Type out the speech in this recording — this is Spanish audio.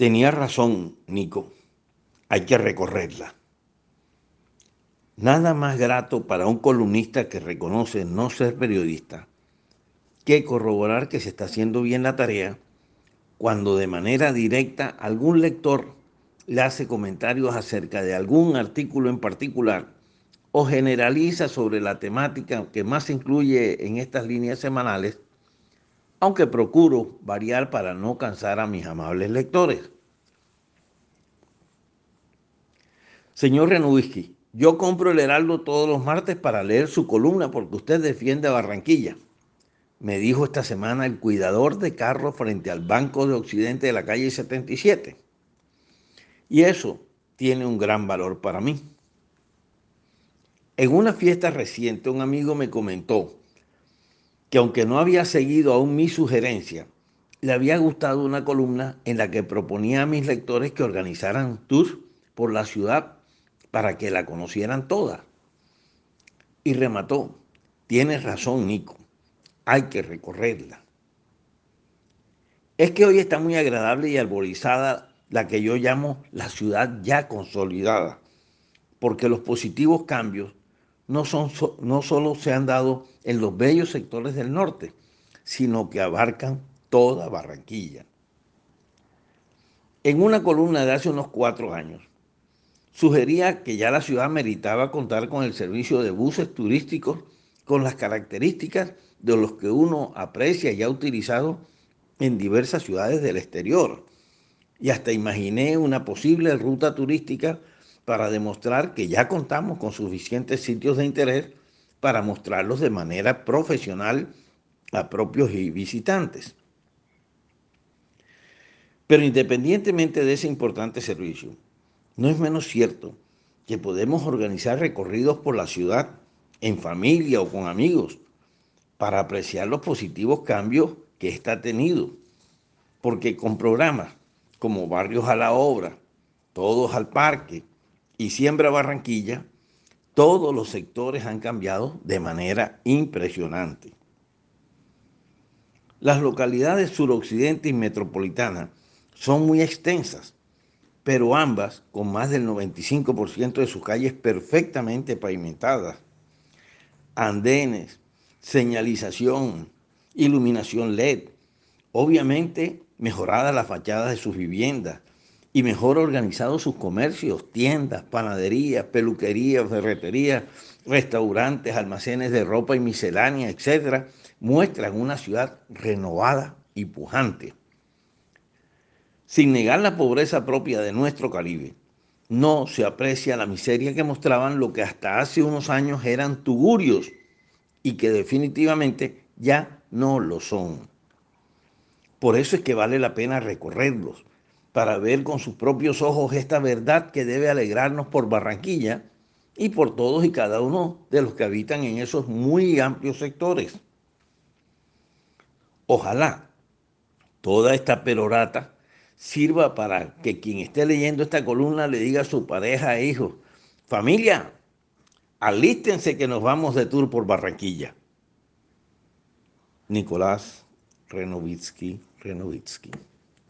Tenía razón, Nico. Hay que recorrerla. Nada más grato para un columnista que reconoce no ser periodista que corroborar que se está haciendo bien la tarea cuando de manera directa algún lector le hace comentarios acerca de algún artículo en particular o generaliza sobre la temática que más incluye en estas líneas semanales, aunque procuro variar para no cansar a mis amables lectores. Señor Renubisky, yo compro el Heraldo todos los martes para leer su columna porque usted defiende a Barranquilla. Me dijo esta semana el cuidador de carros frente al Banco de Occidente de la calle 77. Y eso tiene un gran valor para mí. En una fiesta reciente un amigo me comentó que aunque no había seguido aún mi sugerencia, le había gustado una columna en la que proponía a mis lectores que organizaran tours por la ciudad para que la conocieran toda. Y remató, tienes razón Nico, hay que recorrerla. Es que hoy está muy agradable y arborizada la que yo llamo la ciudad ya consolidada, porque los positivos cambios no, son, no solo se han dado en los bellos sectores del norte, sino que abarcan toda Barranquilla. En una columna de hace unos cuatro años, sugería que ya la ciudad meritaba contar con el servicio de buses turísticos con las características de los que uno aprecia y ha utilizado en diversas ciudades del exterior. Y hasta imaginé una posible ruta turística para demostrar que ya contamos con suficientes sitios de interés para mostrarlos de manera profesional a propios y visitantes. Pero independientemente de ese importante servicio, no es menos cierto que podemos organizar recorridos por la ciudad en familia o con amigos para apreciar los positivos cambios que ha tenido. Porque con programas como Barrios a la Obra, Todos al Parque, y Siembra Barranquilla, todos los sectores han cambiado de manera impresionante. Las localidades suroccidente y metropolitana son muy extensas, pero ambas con más del 95% de sus calles perfectamente pavimentadas, andenes, señalización, iluminación LED, obviamente mejoradas las fachadas de sus viviendas, y mejor organizados sus comercios, tiendas, panaderías, peluquerías, ferreterías, restaurantes, almacenes de ropa y miscelánea, etcétera, muestran una ciudad renovada y pujante. Sin negar la pobreza propia de nuestro Caribe, no se aprecia la miseria que mostraban lo que hasta hace unos años eran tugurios y que definitivamente ya no lo son. Por eso es que vale la pena recorrerlos, para ver con sus propios ojos esta verdad que debe alegrarnos por Barranquilla y por todos y cada uno de los que habitan en esos muy amplios sectores. Ojalá toda esta perorata sirva para que quien esté leyendo esta columna le diga a su pareja e hijos, familia, alístense que nos vamos de tour por Barranquilla. Nicolás Renovitsky, Renovitsky.